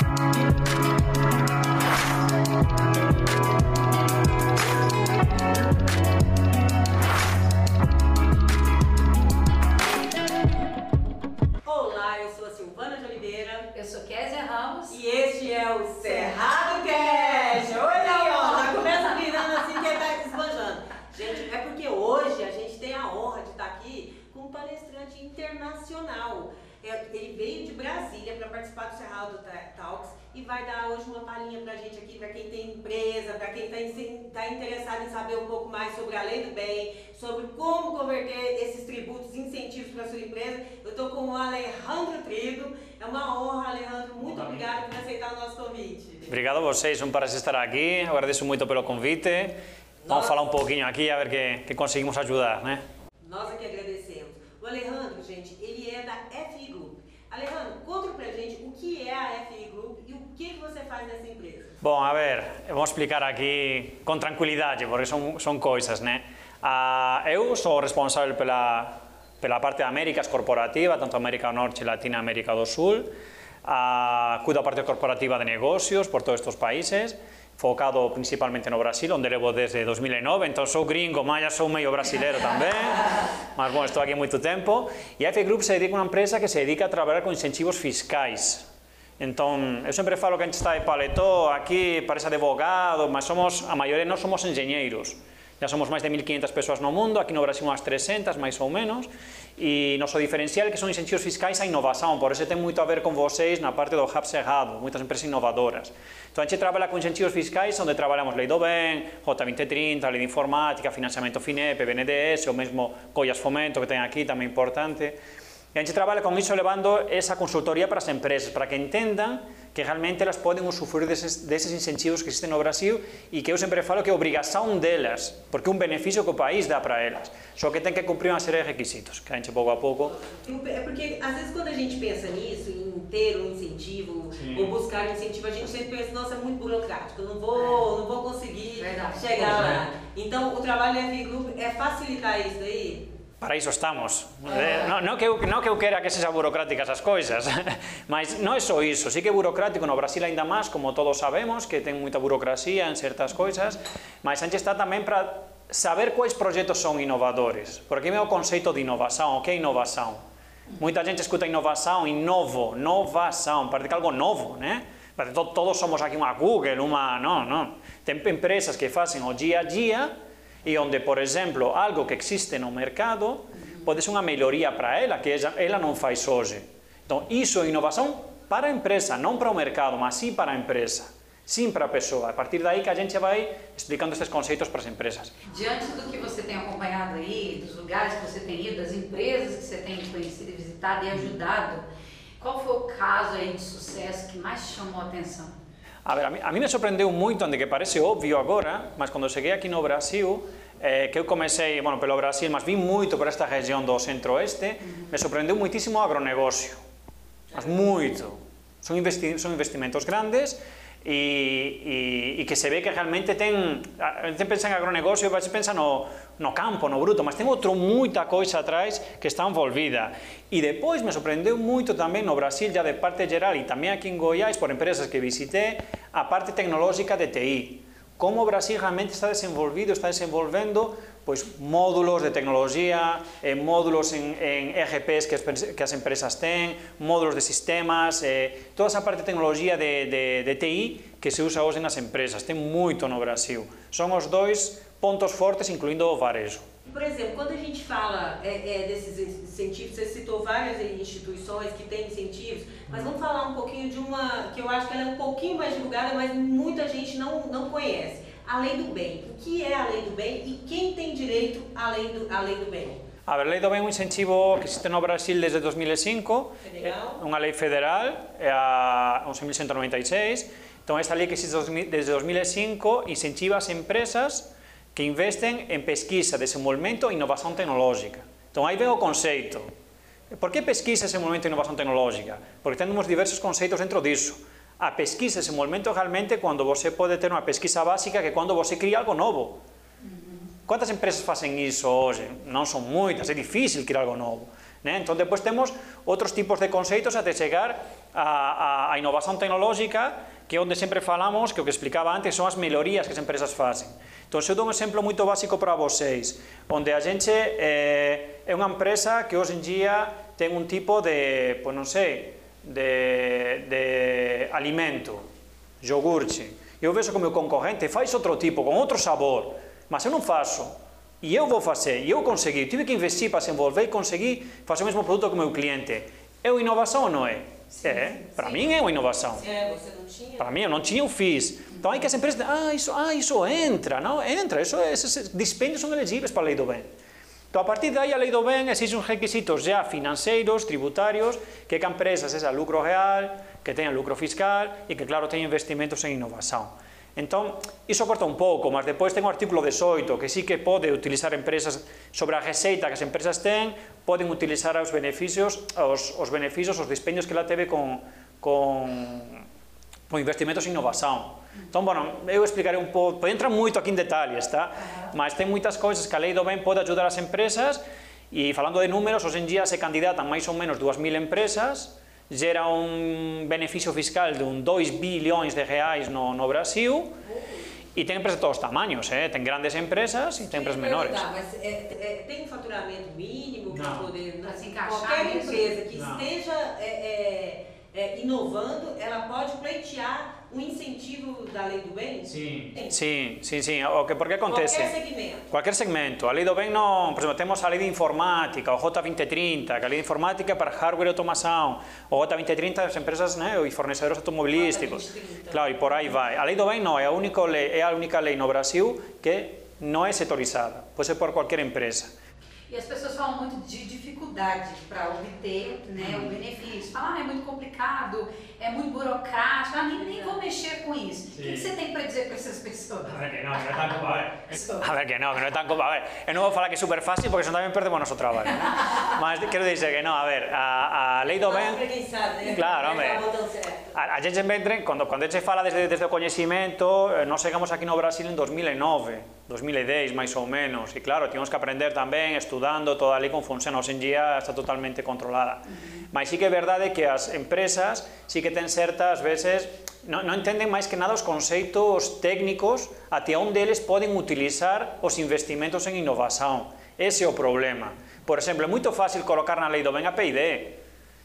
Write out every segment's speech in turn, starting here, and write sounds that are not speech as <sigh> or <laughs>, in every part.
うん。Brasília para participar do Cerrado Ta- Talks e vai dar hoje uma palhinha pra gente aqui, para quem tem empresa, para quem está interessado em saber um pouco mais sobre a lei do bem, sobre como converter esses tributos incentivos para sua empresa. Eu estou com o Alejandro Trigo. É uma honra, Alejandro. Muito obrigada por aceitar o nosso convite. Obrigado a vocês, um prazer estar aqui. Agradeço muito pelo convite. Vamos falar um pouquinho aqui, a ver que, que conseguimos ajudar, né? Nós aqui agradecemos. O Alejandro, gente, ele é da. Alejandro, conta pra gente o que é a FI Group e o que você faz nessa empresa. Bom, a ver, vamos explicar aqui com tranquilidade, porque são, são coisas, né? Ah, eu sou responsável pela, pela parte da Américas corporativa, tanto América do Norte Latina América do Sul. Ah, cuido da parte corporativa de negocios por todos estos países, focado principalmente no Brasil, onde levo desde 2009, então sou gringo, mas já sou meio brasileiro também, <laughs> mas bom, estou aqui há muito tempo. E a F Group se dedica a uma empresa que se dedica a trabalhar com incentivos fiscais. Então, eu sempre falo que a gente está de paletó aqui, parece advogado, mas somos, a maioria nós somos engenheiros. Já somos máis de 1.500 persoas no mundo, aquí no Brasil unhas 300, máis ou menos, E noso diferencial é que son incentivos fiscais a innovación, por eso ten moito a ver con vocês na parte do hub cerrado, moitas empresas innovadoras. Então a gente trabalha con incentivos fiscais onde trabalhamos lei do ben, J2030, lei de informática, financiamento FINEP, BNDES, o mesmo Collas Fomento que ten aquí, tamén importante. E a gente trabalha con iso levando esa consultoría para as empresas, para que entendan que realmente elas poden usufruir deses, deses incentivos que existen no Brasil e que eu sempre falo que é obrigación delas, porque é un beneficio que o país dá para elas. Só que ten que cumprir unha serie de requisitos, que a gente pouco a pouco É porque, às vezes, quando a gente pensa nisso, em ter um incentivo, ou buscar um incentivo, a gente sempre pensa, nossa, é muito burocrático, eu não vou, não vou conseguir Verdade. chegar lá. Então, o trabalho da FI Group é facilitar isso daí? Para iso estamos. Eh, Non, que eu, que eu quera que sexa burocráticas as coisas, <laughs> mas non é só iso. Sí que é burocrático no Brasil ainda máis, como todos sabemos, que ten moita burocracia en certas coisas, mas antes está tamén para saber quais proxectos son innovadores. Porque é o conceito de inovación, o que é inovación? Moita gente escuta inovación, innovo, novación, parece que algo novo, né? Parece que to- todos somos aquí unha Google, unha... Non, non. Ten empresas que facen o día a día e onde, por exemplo, algo que existe no mercado pode ser unha melloría para ela, que ela non faz hoxe. Então, iso é inovación para a empresa, non para o mercado, mas sim para a empresa, sim para a pessoa. A partir daí que a gente vai explicando estes conceitos para as empresas. Diante do que você tem acompanhado aí, dos lugares que você tem ido, das empresas que você tem conhecido visitado e ajudado, qual foi o caso aí de sucesso que mais chamou a atenção? A ver, a mí, a mí me sorprendeu moito, onde que parece obvio agora, mas cando cheguei aquí no Brasil, eh, que eu comecei, bueno, pelo Brasil, mas vim moito por esta región do centro-oeste, me sorprendeu muitísimo o agronegocio. Mas moito. Son, investi son investimentos grandes e, e, e que se ve que realmente ten, a gente pensa en agronegocio, se pensa no, no campo, no bruto, mas ten outro moita coisa atrás que está envolvida. E depois me sorprendeu moito tamén no Brasil, ya de parte geral, e tamén aquí en Goiás, por empresas que visité, a parte tecnológica de TI. Como o Brasil realmente está desenvolvido, está desenvolvendo pois, módulos de tecnología, eh, módulos en, en ERPs que que as empresas ten, módulos de sistemas, eh, toda esa parte de tecnología de, de, de TI que se usa hoxe nas empresas, ten moito no Brasil. Son os dois pontos fortes, incluindo o varejo. Por exemplo, quando a gente fala é, é, desses incentivos, você citou várias instituições que têm incentivos, mas vamos falar um pouquinho de uma que eu acho que ela é um pouquinho mais divulgada, mas muita gente não, não conhece. A lei do bem. O que é a lei do bem e quem tem direito à lei do, à lei do bem? A ver, lei do ben é un incentivo que existe no Brasil desde 2005, Legal. é unha lei federal, é a 11.196, entón esta lei que existe desde 2005 incentiva as empresas que investen en pesquisa, desenvolvemento e innovación tecnológica. Entón aí ven o conceito. Por que pesquisa, desenvolvemento e innovación tecnológica? Porque temos diversos conceitos dentro disso. a pesquisa ese momento realmente cando você pode ter unha pesquisa básica que cando você cría algo novo. Quantas empresas facen iso hoxe? Non son moitas, é difícil criar algo novo. Né? ¿eh? Entón, depois temos outros tipos de conceitos até chegar a, a, a innovación tecnológica que é onde sempre falamos, que o que explicaba antes, son as mellorías que as empresas facen. Entón, eu dou un exemplo moito básico para vocês, onde a gente eh, é unha empresa que hoxe en día ten un tipo de, pois non sei, de, de alimento, iogurte. Eu vejo que o meu concorrente faz outro tipo, com outro sabor, mas eu non faço. E eu vou fazer, e eu consegui, tive que investir para se envolver e conseguir fazer o mesmo produto que o meu cliente. É uma inovação ou não é? Sim, é, para mim é uma inovação. É, você não tinha? Para mim eu não tinha, eu fiz. Então aí que as empresas, ah, isso, ah, isso entra, não? Entra, isso, esses dispêndios são elegíveis para a lei do bem. Então, a partir daí, a lei do ben exixe uns requisitos ya financeiros, tributarios, que que a empresa sexa lucro real, que teña lucro fiscal e que, claro, teña investimentos en innovación. Entón, iso corta un pouco, mas depois ten o artículo 18, que sí que pode utilizar empresas sobre a receita que as empresas ten, poden utilizar os beneficios, os, os beneficios, os dispeños que la teve con, con con investimentos en innovación. Entón, bueno, eu explicarei un pouco, pode entrar moito aquí en detalles, tá? Mas ten moitas cousas que a lei do ben pode ajudar as empresas e falando de números, hoxe en día se candidatan máis ou menos 2.000 empresas, gera un beneficio fiscal de un 2 bilhões de reais no, no Brasil e tem empresas de todos os tamanhos, eh? tem grandes empresas e tem empresas menores. Tá, mas é, é, tem um faturamento mínimo para poder... Se encaixar Qualquer empresa que Não. esteja é, é, inovando, ela pode pleitear um incentivo da lei do bem? Sim. Sim, sim, sim. O que, por que acontece? Qualquer segmento. Cualquier segmento. A lei do bem non, por exemplo, temos a lei de informática, o J2030, que a lei de informática é para hardware e automação, o J2030 as empresas né, e fornecedores automobilísticos. J2030. Claro, e por aí vai. A lei do bem não, é a, única lei, é a única lei no Brasil que não é setorizada, pode ser por qualquer empresa. E as pessoas falam muito de dificuldade para obter né, o benefício. Falam, ah, é muito complicado, é muito burocrático, ah, nem, nem vou mexer com isso. O que, que você tem para dizer para essas pessoas? A ver que no, que no é tan como, a ver. <laughs> A ver que no, que no é tan como, a ver, eu non vou falar que é super fácil porque senón tamén perdemos o noso traballo. ¿no? <laughs> Mas quero dizer que non, a ver, a, a lei do sabe, né? Claro, Vai a, a Gente Bentre, cando, cando se fala desde, desde o coñecimento, eh, nós chegamos aquí no Brasil en 2009, 2010, máis ou menos, e claro, tínhamos que aprender tamén, estudando, toda ali con funciona, hoxe en día está totalmente controlada. Uh -huh. Mas sí que é verdade que as empresas sí que ten certas veces non, non entenden máis que nada os conceitos técnicos até onde eles poden utilizar os investimentos en innovación. Ese é o problema. Por exemplo, é moito fácil colocar na lei do ben a PID,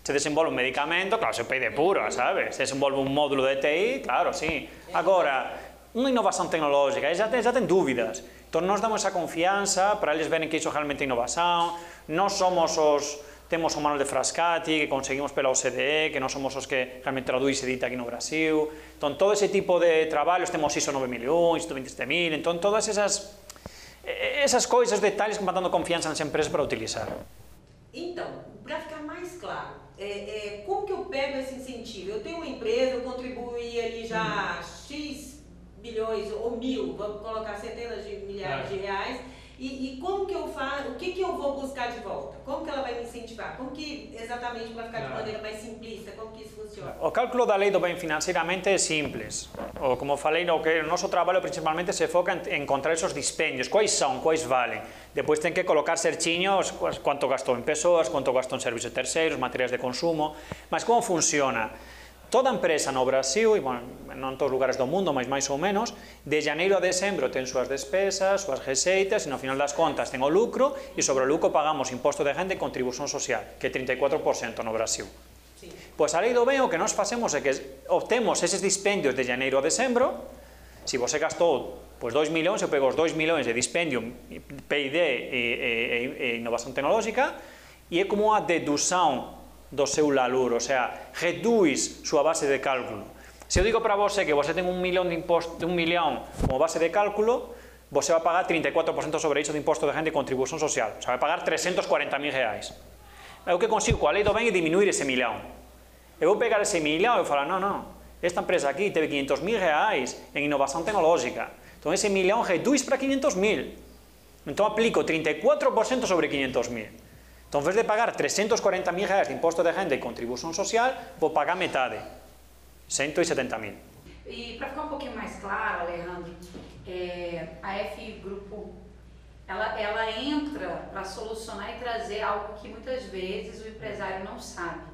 se desenvolve un medicamento, claro, se pide puro, sabes? Se desenvolve un módulo de TI, claro, sí. Agora, unha innovación tecnológica, eles eh, já, ten, já ten dúbidas. Entón, nós damos esa confianza para eles verem que iso realmente é innovación, nós somos os temos o manual de Frascati, que conseguimos pela OCDE, que non somos os que realmente traduís e edita aquí no Brasil. Entón, todo ese tipo de traballos, temos ISO 9001, ISO 27000, entón, todas esas esas coisas, detalhes que van dando confianza nas empresas para utilizar. Então, para ficar mais claro, é, é, como que eu pego esse incentivo? Eu tenho uma empresa, eu contribuí ali já X bilhões ou mil, vamos colocar centenas de milhares de reais, e, e como que eu faço, o que que eu vou buscar de volta? Como que ela vai me incentivar? Como que, exatamente, para ficar de maneira mais simplista, como que isso funciona? O cálculo da lei do ben financeiramente é simples. O, como falei, o que o noso traballo principalmente se foca en encontrar esos dispendios, quais son, quais valen. Depois ten que colocar cerchiños cuas- cuánto gastou en persoas, quanto gastou en servicios terceiros, materiais de consumo, mas como funciona? toda empresa no Brasil, e bueno, non todos os lugares do mundo, mas máis ou menos, de janeiro a decembro ten súas despesas, súas receitas, e no final das contas ten o lucro, e sobre o lucro pagamos imposto de renda e contribución social, que é 34% no Brasil. Sí. Pois a lei do ben o que nós facemos é que obtemos eses dispendios de janeiro a decembro, se você gastou pois 2 millóns, eu pego os 2 millóns de dispendio P&D e, eh, e, eh, e, eh, e innovación tecnológica, e é como a dedução do seu lalur, o sea, reduz súa base de cálculo. Se eu digo para você que você ten un millón de imposto, un millón como base de cálculo, você vai pagar 34% sobre iso de imposto de renda e contribución social. O sea, vai pagar 340.000 reais. Eu que consigo coa lei do ben é diminuir ese millón. Eu vou pegar ese millón e falar, non, non, esta empresa aquí teve 500.000 reais en innovación tecnológica. Entón ese millón reduz para 500.000. Entón aplico 34% sobre 500.000. Entón, en vez de pagar 340.000 reais de imposto de renda e contribución social, vou pagar metade, 170.000. E para ficar um pouquinho mais claro, Alejandro, é, a F Grupo ela, ela entra para solucionar e trazer algo que muitas vezes o empresário não sabe.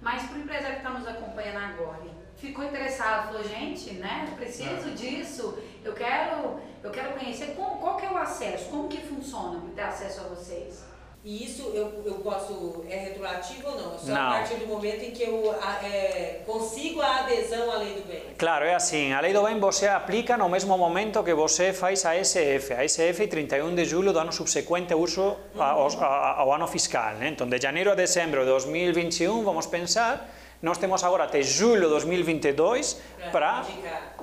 Mas para o empresário que está nos acompanhando agora, ficou interessado, falou, gente, né, preciso disso, eu quero, eu quero conhecer como, qual que é o acesso, como que funciona ter acesso a vocês. E isso eu, eu posso, é retroativo ou não? Só Não. a partir do momento em que eu é, consigo a adesão à lei do bem. Claro, é assim, a lei do bem você aplica no mesmo momento que você faz a SF. A SF 31 de julho do ano subsequente uso ao, a- ao ano fiscal. Né? Então, de janeiro a dezembro de 2021, vamos pensar, nós temos agora até julho de 2022 para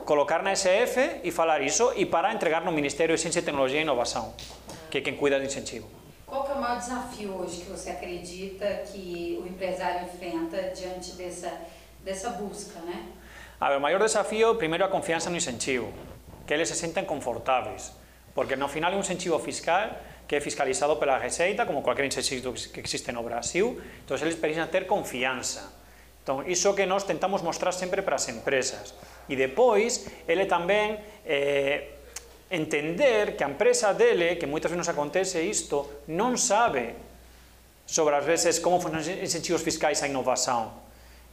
colocar na SF e falar isso e para entregar no Ministério de Ciência, Tecnologia e Inovação, que é quem cuida do incentivo. Qual é o maior desafio hoje que você acredita que o empresário enfrenta diante dessa, dessa busca, né? A ver, o maior desafío, primeiro, a confiança no incentivo, que eles se sentem confortáveis, porque no final é um incentivo fiscal que é fiscalizado pela Receita, como qualquer incentivo que existe no Brasil, então eles precisam ter confiança. Então, isso que nós tentamos mostrar sempre para as empresas. E depois, ele também eh, entender que a empresa dele, que muitas vezes nos acontece isto, não sabe sobre às vezes como funcionam os incentivos fiscais à inovação.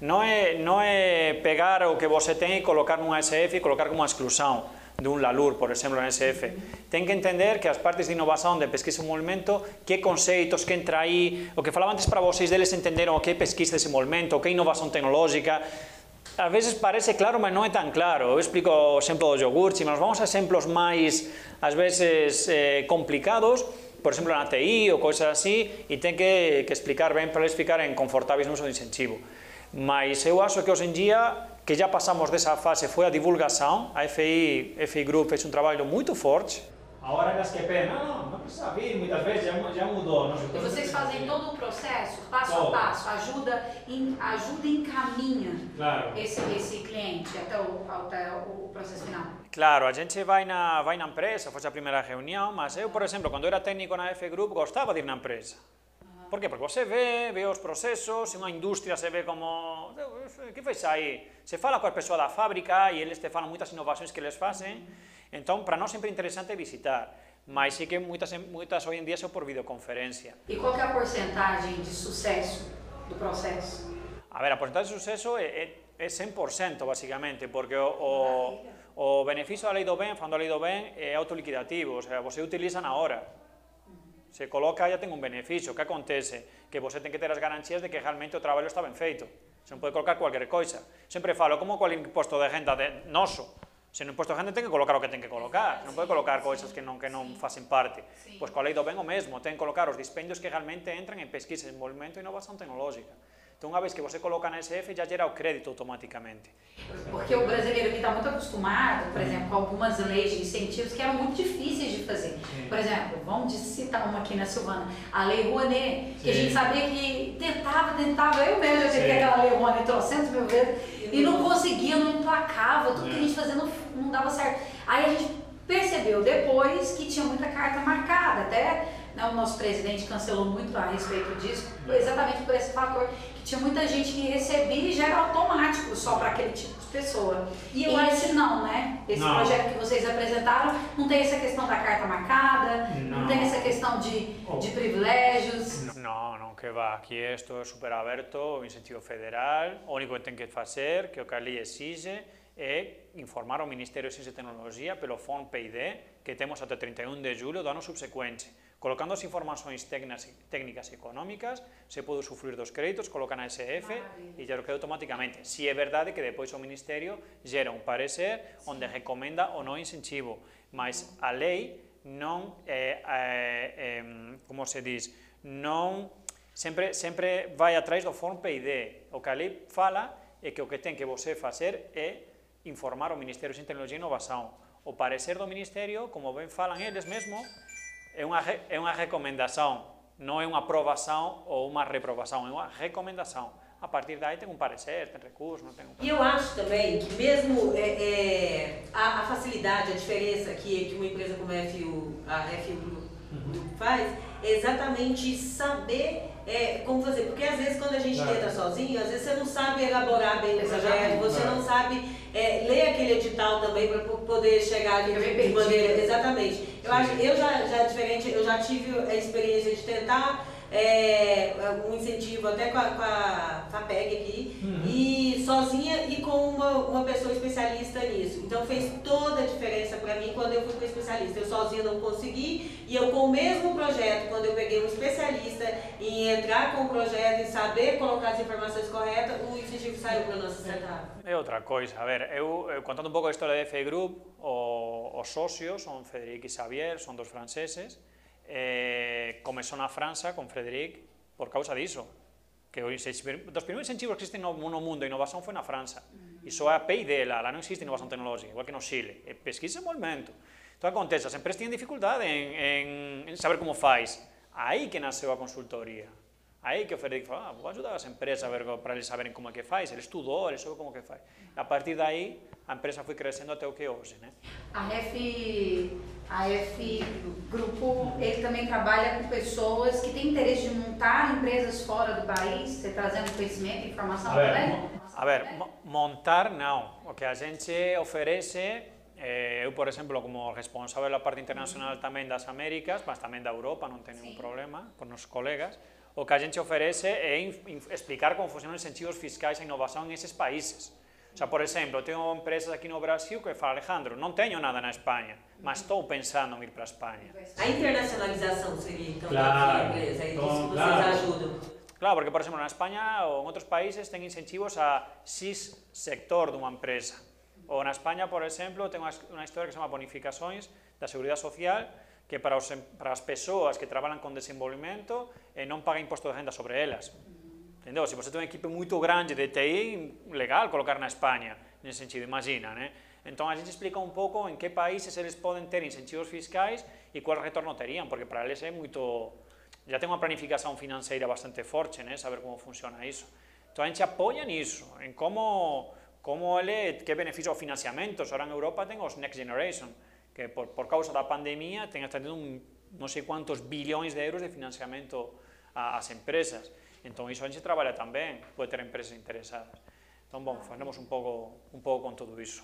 Não é, não é pegar o que você tem e colocar num SF e colocar como exclusão de um LALUR, por exemplo, no SF. Tem que entender que as partes de inovação de pesquisa e desenvolvimento, que conceitos, que entra aí, o que falava antes para vocês deles entenderam o que é pesquisa e desenvolvimento, o que é inovação tecnológica, a veces parece claro, mas non é tan claro. Eu explico o exemplo do e mas vamos a exemplos máis, ás veces, eh, complicados, por exemplo, na TI ou cousas así, e ten que, que explicar ben para explicar en confortáveis no uso do incentivo. Mas eu acho que hoxe en día que já passamos dessa fase foi a divulgação. A FI, FI Group fez um trabalho muito forte Agora elas que pedem, não, não, não precisa vir, muitas vezes já, já mudou. Não E vocês fazem todo o processo, passo a Todo. passo, ajuda, em, ajuda e encaminha Claro. esse, esse cliente até o, até o processo final. Claro, a gente vai na, vai na empresa, foi a primeira reunião, mas eu, por exemplo, quando era técnico na F Group, gostava de ir na empresa. Por que? Porque você ve, ve os procesos, unha industria se ve como... Que fez aí? Se fala coa persoa da fábrica e eles te falan moitas innovacións que eles facen. Entón, para nós sempre é interesante visitar, mas sí que moitas, moitas hoxe en día son por videoconferencia. E qual é a porcentagem de sucesso do processo? A ver, a porcentagem de suceso é, é, é 100% basicamente, porque o, o, o beneficio da lei do ben, falando a lei do ben, é autoliquidativo, o sea, você utilizan a hora se coloca ya tengo un beneficio. Que acontece? Que você ten que ter as garantías de que realmente o traballo está ben feito. Se non pode colocar cualquier coisa. Sempre falo, como cual imposto de renda de noso. Se no imposto de renda ten que colocar o que ten que colocar. Non pode colocar coisas que non que non facen parte. Pois coa lei do ben o mesmo, ten que colocar os dispendios que realmente entran en pesquisa, desenvolvimento e innovación tecnológica. Então, unha vez que você coloca na SF, já gera o crédito automaticamente. Porque o brasileiro aqui está muito acostumado, por exemplo, com algumas leis de incentivos que eram muito difíceis de fazer. Por exemplo, vamos citar uma aqui na Silvana, a Lei Rouanet, que a gente sabia que tentava, tentava, eu mesmo já tentei Sim. aquela Lei Rouanet trocentos mil vezes, e não conseguia, não emplacava, tudo que a gente fazia não, não dava certo. Aí a gente percebeu depois que tinha muita carta marcada, até né, o nosso presidente cancelou muito a respeito disso, exatamente por esse fator, que tinha muita gente que recebia e já era automático só para aquele tipo de pessoa. E eu acho- esse não, né? Esse Não. projeto que vocês apresentaram não tem essa questão da carta marcada, não, Não. tem essa questão de, Oh. de privilégios. No, non, que va, aquí isto é super aberto, o incentivo federal, o único que ten que facer, que o que a lei exixe, é informar ao Ministerio de Ciencia e Tecnología pelo FON PID que temos até 31 de julho do ano subsecuente. Colocando as informações técnicas, técnicas e económicas, se pode usufruir dos créditos, coloca na SF Maravilha. e o queda automáticamente. Si é verdade que depois o Ministerio gera un parecer onde recomenda ou non incentivo, mas a lei non, eh, eh, eh, como se diz, non sempre, sempre vai atrás do form PID. O que a lei fala é que o que ten que você facer é informar o Ministerio de Tecnología e Innovación. O parecer do Ministerio, como ben falan eles mesmo, é unha, re- é unha recomendación, non é unha aprobación ou unha reprobación, é unha recomendación. A partir daí tem um parecer, tem recurso, não tem um... E eu acho também que mesmo é, é, a, a facilidade, a diferença que, que uma empresa como a FU, a FU Group faz, é exatamente saber é, como fazer. Porque às vezes quando a gente Claro. tenta sozinho, às vezes você não sabe elaborar bem o projeto, você não sabe é, ler aquele edital também para poder chegar ali de, de maneira. Exatamente. Eu acho eu já, já diferente, eu já tive a experiência de tentar é, um incentivo até com a, com a FAPEG aqui, Uhum. e sozinha e com uma, uma pessoa especialista nisso. Então fez toda a diferença para mim quando eu fui com especialista. Eu sozinha não consegui, e eu com o mesmo projeto, quando eu peguei um especialista em entrar com o projeto e saber colocar as informações corretas, o incentivo saiu para nossa startup. É outra coisa. A ver, eu, eu contando un pouco a historia de F Group, o, os socios son Frederic e Xavier, son dos franceses, eh, comezou na França con Frederic por causa diso que os, dos primeiros incentivos que existen no, no mundo de innovación foi na França. Mm. E só a PI dela, lá non existe innovación tecnológica, igual que no Chile. E pesquisa en momento. Entón, acontece, as empresas tiñen dificultade en, en, en saber como fais. Aí que naceu a consultoría. Aí que o Frederic falou, ah, vou ajudar as empresas a ver, para eles saberem como é que faz. Ele estudou, ele soube como que faz. A partir daí, a empresa foi crescendo até o que é hoje, né? A F, a F Grupo, ele também trabalha com pessoas que têm interesse de montar empresas fora do país, você trazendo conhecimento e informação A ver, também? A ver, mo- montar não. O que a gente oferece, eh, eu, por exemplo, como responsável da parte internacional tamén das Américas, mas tamén da Europa, non ten ningún Sí. problema con os colegas, o que a gente oferece é explicar como funcionan os incentivos fiscais a innovación en eses países. O sea, por exemplo, tenho empresas aquí no Brasil que fala, Alejandro, non teño nada na España, mas estou pensando en ir para a España. A internacionalização seria então Claro. da empresa, é que vocês claro. ajudam. Claro, porque, por exemplo, na España ou en outros países ten incentivos a X sector dunha empresa. Ou na España, por exemplo, ten unha, unha historia que se chama bonificações da Seguridade Social que para, os, em- para as persoas que traballan con desenvolvimento eh, non paga imposto de renda sobre elas. Entendeu? Se você ten un equipo moito grande de TI, legal colocar na España, nesse sentido, imagina, né? Entón a gente explica un pouco en que países eles poden ter incentivos fiscais e qual retorno terían, porque para eles é moito... Já ten unha planificación financeira bastante forte, né? Saber como funciona iso. Entón a gente apoia niso, en como, como ele, que beneficio o financiamento. Ahora en Europa ten os Next Generation, que por, por causa da pandemia ten hasta tendo un, non sei cuántos bilhões de euros de financiamento a- ás empresas. Entón, iso a gente trabalha tamén, pode ter empresas interesadas. Entón, bom, faremos un pouco, un pouco con todo iso,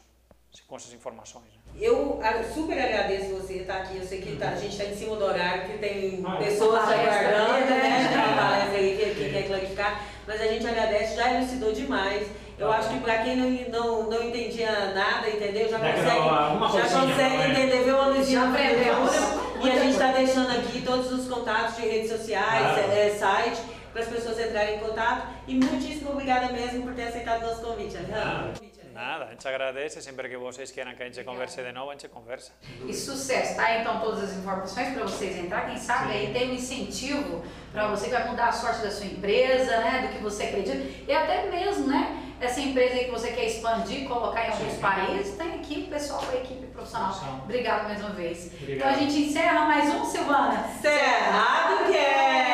con esas informações. Né? Eu super agradeço você estar aqui. Eu sei que tá- a gente está em cima do horário, que tem Ah, pessoas aguardando, né? né? Tem uma palestra aí que, que quer clarificar. Mas a gente agradece, já elucidou demais. Eu acho que para quem não, não, não entendia nada, entendeu? Já consegue, já consegue não é? entender, ver uma luzinha pintura. E a gente está deixando aqui todos os contatos de redes sociais, Claro. é, site, para as pessoas entrarem em contato. E muitíssimo obrigada mesmo por ter aceitado o nosso convite, Alejandro. Nada, a gente agradece, sempre que vocês queiram que a gente converse de novo, a gente conversa. E sucesso, tá? Então todas as informações para vocês entrar, quem sabe aí tem um incentivo para você que vai mudar a sorte da sua empresa, né, do que você acredita, e até mesmo, né, essa empresa aí que você quer expandir, colocar em alguns Sim. países, tem aqui o pessoal da equipe profissional. Profissional. Obrigado mais uma vez. Obrigado. Então a gente encerra mais um, Silvana. Cerrado Cast!